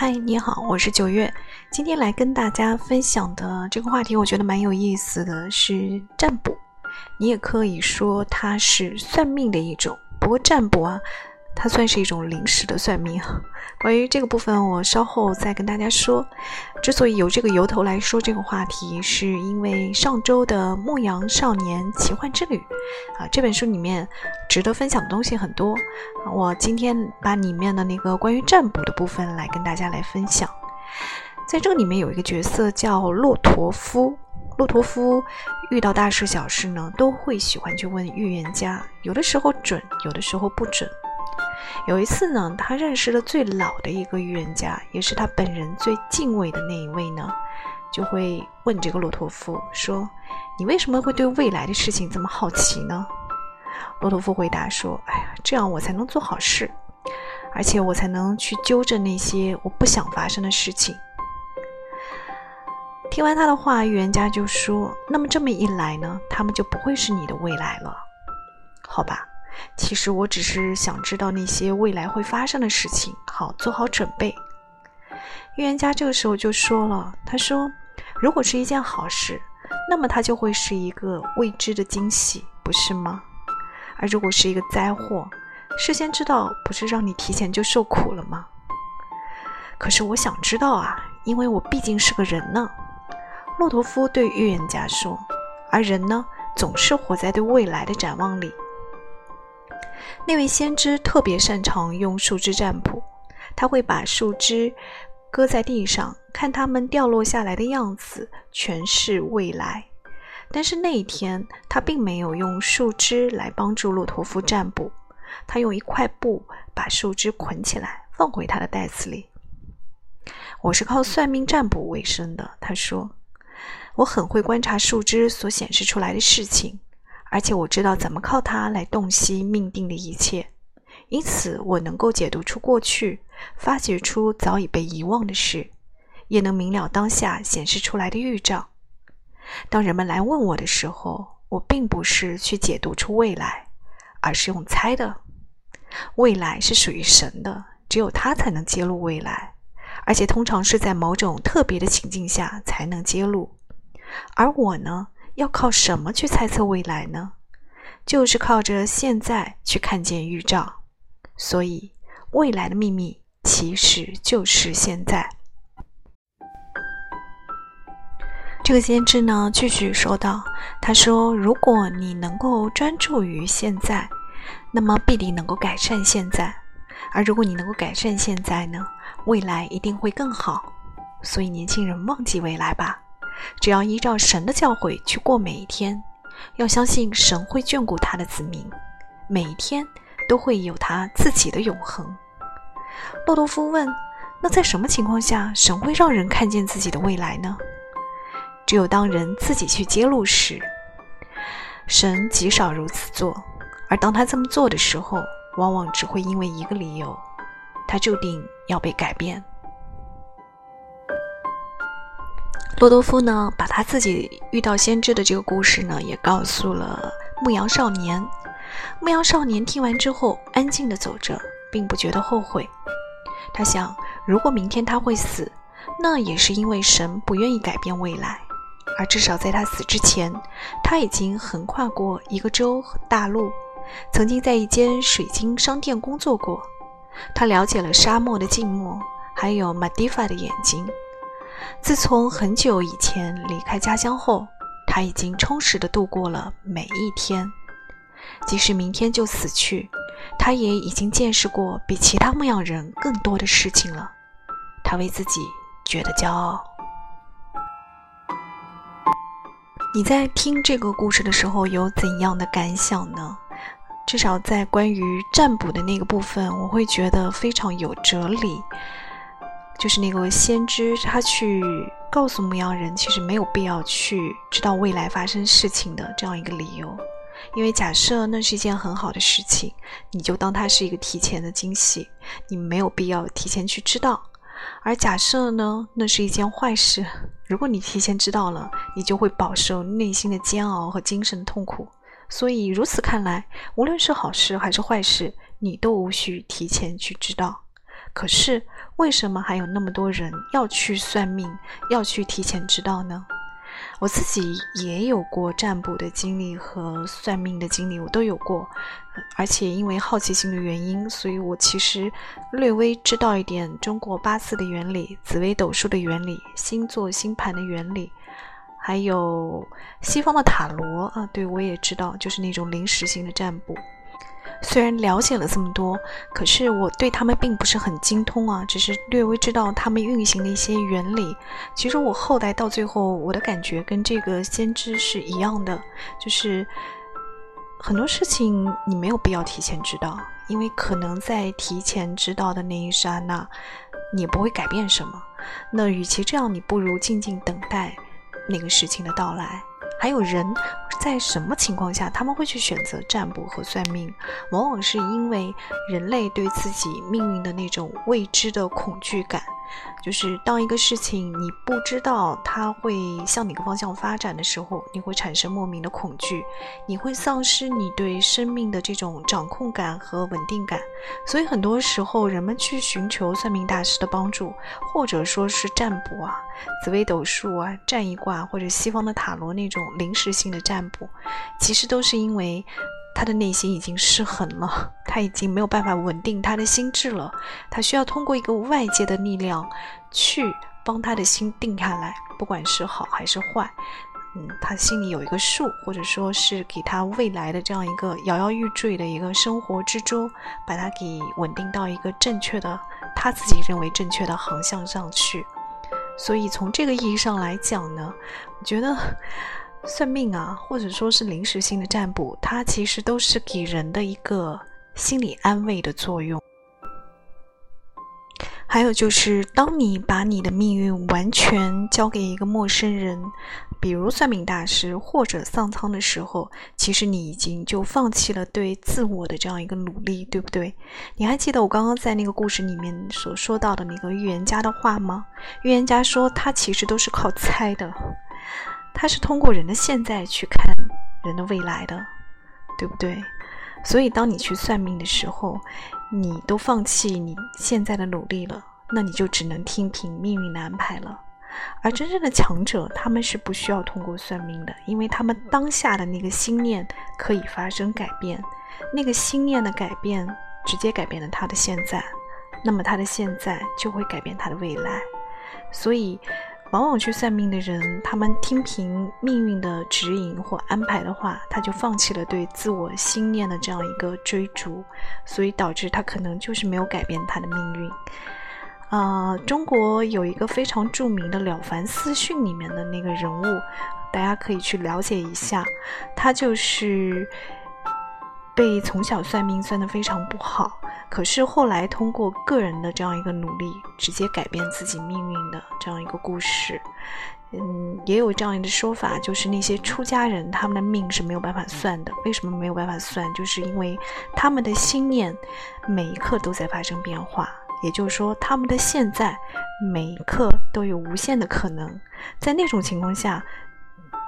嗨，你好，我是九月。今天来跟大家分享的这个话题，我觉得蛮有意思的，是占卜。你也可以说它是算命的一种，不过占卜啊。它算是一种临时的算命。关于这个部分，我稍后再跟大家说。之所以有这个由头来说这个话题，是因为上周的《牧羊少年奇幻之旅》啊，这本书里面值得分享的东西很多。我今天把里面的那个关于占卜的部分来跟大家来分享。在这个里面有一个角色叫骆驼夫，骆驼夫遇到大事小事呢，都会喜欢去问预言家，有的时候准，有的时候不准。有一次呢，他认识了最老的一个预言家，也是他本人最敬畏的那一位呢，就会问这个骆驼夫说：“你为什么会对未来的事情这么好奇呢？”骆驼夫回答说：“哎呀，这样我才能做好事，而且我才能去纠正那些我不想发生的事情。”听完他的话，预言家就说：“那么这么一来呢，他们就不会是你的未来了，好吧？”其实我只是想知道那些未来会发生的事情，好做好准备。预言家这个时候就说了：“他说，如果是一件好事，那么它就会是一个未知的惊喜，不是吗？而如果是一个灾祸，事先知道不是让你提前就受苦了吗？可是我想知道啊，因为我毕竟是个人呢。”骆驼夫对预言家说：“而人呢，总是活在对未来的展望里。”那位先知特别擅长用树枝占卜，他会把树枝搁在地上，看它们掉落下来的样子，诠释未来。但是那一天，他并没有用树枝来帮助骆驼夫占卜，他用一块布把树枝捆起来，放回他的袋子里。我是靠算命占卜为生的，他说，我很会观察树枝所显示出来的事情。而且我知道怎么靠它来洞悉命定的一切，因此我能够解读出过去，发掘出早已被遗忘的事，也能明了当下显示出来的预兆。当人们来问我的时候，我并不是去解读出未来，而是用猜的。未来是属于神的，只有他才能揭露未来，而且通常是在某种特别的情境下才能揭露。而我呢？要靠什么去猜测未来呢？就是靠着现在去看见预兆。所以，未来的秘密其实就是现在。这个先知呢，继续说道：“他说，如果你能够专注于现在，那么必定能够改善现在；而如果你能够改善现在呢，未来一定会更好。所以，年轻人，忘记未来吧。”只要依照神的教诲去过每一天，要相信神会眷顾他的子民，每一天都会有他自己的永恒。洛多夫问：“那在什么情况下神会让人看见自己的未来呢？”只有当人自己去揭露时，神极少如此做；而当他这么做的时候，往往只会因为一个理由：他注定要被改变。洛多夫呢，把他自己遇到先知的这个故事呢，也告诉了牧羊少年。牧羊少年听完之后，安静的走着，并不觉得后悔。他想，如果明天他会死，那也是因为神不愿意改变未来。而至少在他死之前，他已经横跨过一个州和大陆，曾经在一间水晶商店工作过。他了解了沙漠的静默，还有马蒂法的眼睛。自从很久以前离开家乡后，他已经充实地度过了每一天。即使明天就死去，他也已经见识过比其他牧羊人更多的事情了。他为自己觉得骄傲。你在听这个故事的时候有怎样的感想呢？至少在关于占卜的那个部分，我会觉得非常有哲理。就是那个先知，他去告诉牧羊人，其实没有必要去知道未来发生事情的这样一个理由，因为假设那是一件很好的事情，你就当它是一个提前的惊喜，你没有必要提前去知道；而假设呢，那是一件坏事，如果你提前知道了，你就会饱受内心的煎熬和精神痛苦。所以如此看来，无论是好事还是坏事，你都无需提前去知道。可是为什么还有那么多人要去算命，要去提前知道呢？我自己也有过占卜的经历和算命的经历，我都有过，而且因为好奇心的原因，所以我其实略微知道一点中国八字的原理、紫微斗数的原理、星座星盘的原理，还有西方的塔罗啊，对我也知道，就是那种临时性的占卜。虽然了解了这么多，可是我对他们并不是很精通啊，只是略微知道他们运行的一些原理。其实我后来到最后，我的感觉跟这个先知是一样的，就是很多事情你没有必要提前知道，因为可能在提前知道的那一刹那，你不会改变什么。那与其这样，你不如静静等待那个事情的到来。还有人在什么情况下他们会去选择占卜和算命？往往是因为人类对自己命运的那种未知的恐惧感。就是当一个事情你不知道它会向哪个方向发展的时候，你会产生莫名的恐惧，你会丧失你对生命的这种掌控感和稳定感。所以很多时候，人们去寻求算命大师的帮助，或者说是占卜啊、紫微斗数啊、占一卦或者西方的塔罗那种临时性的占卜，其实都是因为。他的内心已经失衡了，他已经没有办法稳定他的心智了，他需要通过一个外界的力量去帮他的心定下来，不管是好还是坏，嗯，他心里有一个数，或者说是给他未来的这样一个摇摇欲坠的一个生活之中，把他给稳定到一个正确的他自己认为正确的航向上去。所以从这个意义上来讲呢，我觉得。算命啊，或者说是临时性的占卜，它其实都是给人的一个心理安慰的作用。还有就是，当你把你的命运完全交给一个陌生人，比如算命大师或者丧苍的时候，其实你已经就放弃了对自我的这样一个努力，对不对？你还记得我刚刚在那个故事里面所说到的那个预言家的话吗？预言家说，他其实都是靠猜的。他是通过人的现在去看人的未来的，对不对？所以当你去算命的时候，你都放弃你现在的努力了，那你就只能听凭命运的安排了。而真正的强者，他们是不需要通过算命的，因为他们当下的那个心念可以发生改变，那个心念的改变直接改变了他的现在，那么他的现在就会改变他的未来。所以。往往去算命的人，他们听凭命运的指引或安排的话，他就放弃了对自我心念的这样一个追逐，所以导致他可能就是没有改变他的命运。啊，中国有一个非常著名的《了凡四训》里面的那个人物，大家可以去了解一下，他就是被从小算命算得非常不好。可是后来通过个人的这样一个努力，直接改变自己命运的这样一个故事，嗯，也有这样一个说法，就是那些出家人他们的命是没有办法算的。为什么没有办法算？就是因为他们的心念每一刻都在发生变化，也就是说他们的现在每一刻都有无限的可能。在那种情况下，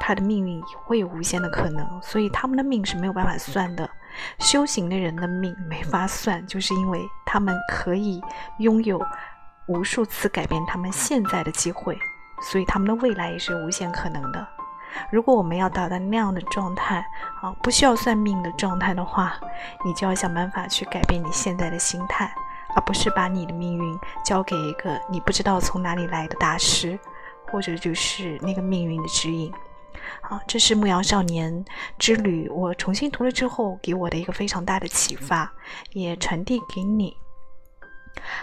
他的命运也会有无限的可能，所以他们的命是没有办法算的。修行的人的命没法算，就是因为他们可以拥有无数次改变他们现在的机会，所以他们的未来也是无限可能的。如果我们要达到那样的状态啊，不需要算命的状态的话，你就要想办法去改变你现在的心态，而不是把你的命运交给一个你不知道从哪里来的大师，或者就是那个命运的指引。好，这是《牧羊少年之旅》，我重新读了之后给我的一个非常大的启发，也传递给你。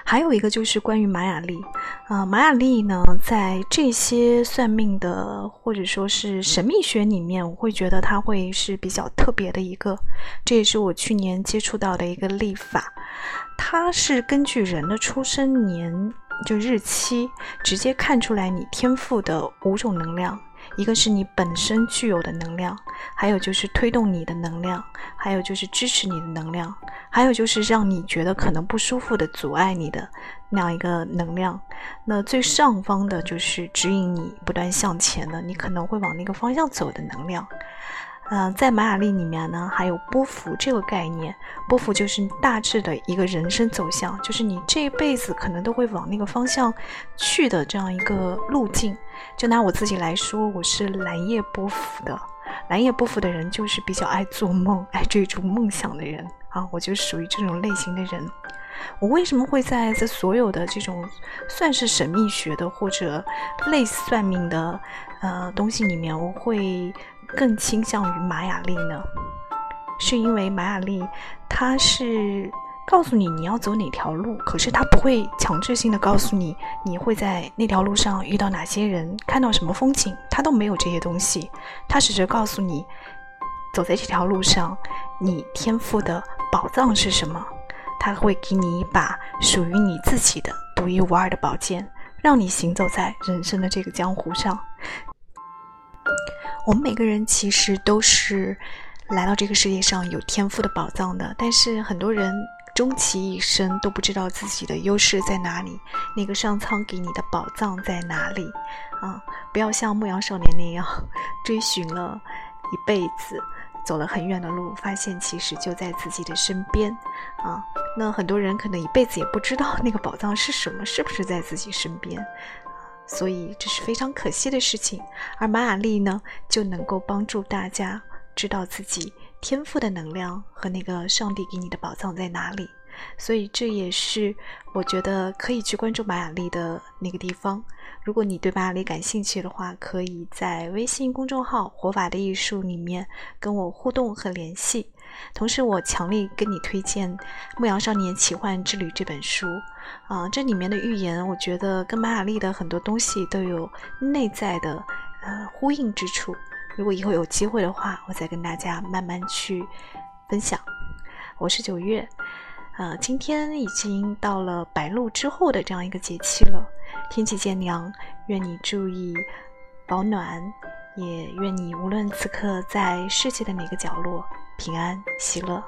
还有一个就是关于玛雅历，啊，玛雅历呢，在这些算命的或者说是神秘学里面，我会觉得它会是比较特别的一个，这也是我去年接触到的一个历法，它是根据人的出生年就日期，直接看出来你天赋的五种能量。一个是你本身具有的能量，还有就是推动你的能量，还有就是支持你的能量，还有就是让你觉得可能不舒服的、阻碍你的那样一个能量。那最上方的就是指引你不断向前的，你可能会往那个方向走的能量。嗯，在玛雅历里面呢，还有波幅这个概念。波幅就是大致的一个人生走向，就是你这一辈子可能都会往那个方向去的这样一个路径。就拿我自己来说，我是蓝夜波幅的。蓝夜波幅的人就是比较爱做梦、爱追逐梦想的人啊，我就属于这种类型的人。我为什么会在这所有的这种算是神秘学的或者类似算命的呃东西里面，我会？更倾向于玛雅历呢，是因为玛雅历它是告诉你你要走哪条路，可是它不会强制性的告诉你你会在那条路上遇到哪些人，看到什么风景，它都没有这些东西。它只是告诉你，走在这条路上，你天赋的宝藏是什么。它会给你一把属于你自己的独一无二的宝剑，让你行走在人生的这个江湖上。我们每个人其实都是来到这个世界上有天赋的宝藏的，但是很多人终其一生都不知道自己的优势在哪里，那个上苍给你的宝藏在哪里啊！不要像牧羊少年那样追寻了一辈子，走了很远的路，发现其实就在自己的身边啊！那很多人可能一辈子也不知道那个宝藏是什么，是不是在自己身边。所以这是非常可惜的事情，而玛雅历呢，就能够帮助大家知道自己天赋的能量和那个上帝给你的宝藏在哪里。所以这也是我觉得可以去关注玛雅历的那个地方。如果你对玛雅历感兴趣的话，可以在微信公众号“活法的艺术”里面跟我互动和联系。同时，我强力跟你推荐《牧羊少年奇幻之旅》这本书，啊，这里面的预言，我觉得跟玛雅历的很多东西都有内在的呃呼应之处。如果以后有机会的话，我再跟大家慢慢去分享。我是九月，呃，今天已经到了白露之后的这样一个节气了，天气渐凉，愿你注意保暖，也愿你无论此刻在世界的哪个角落。平安喜乐。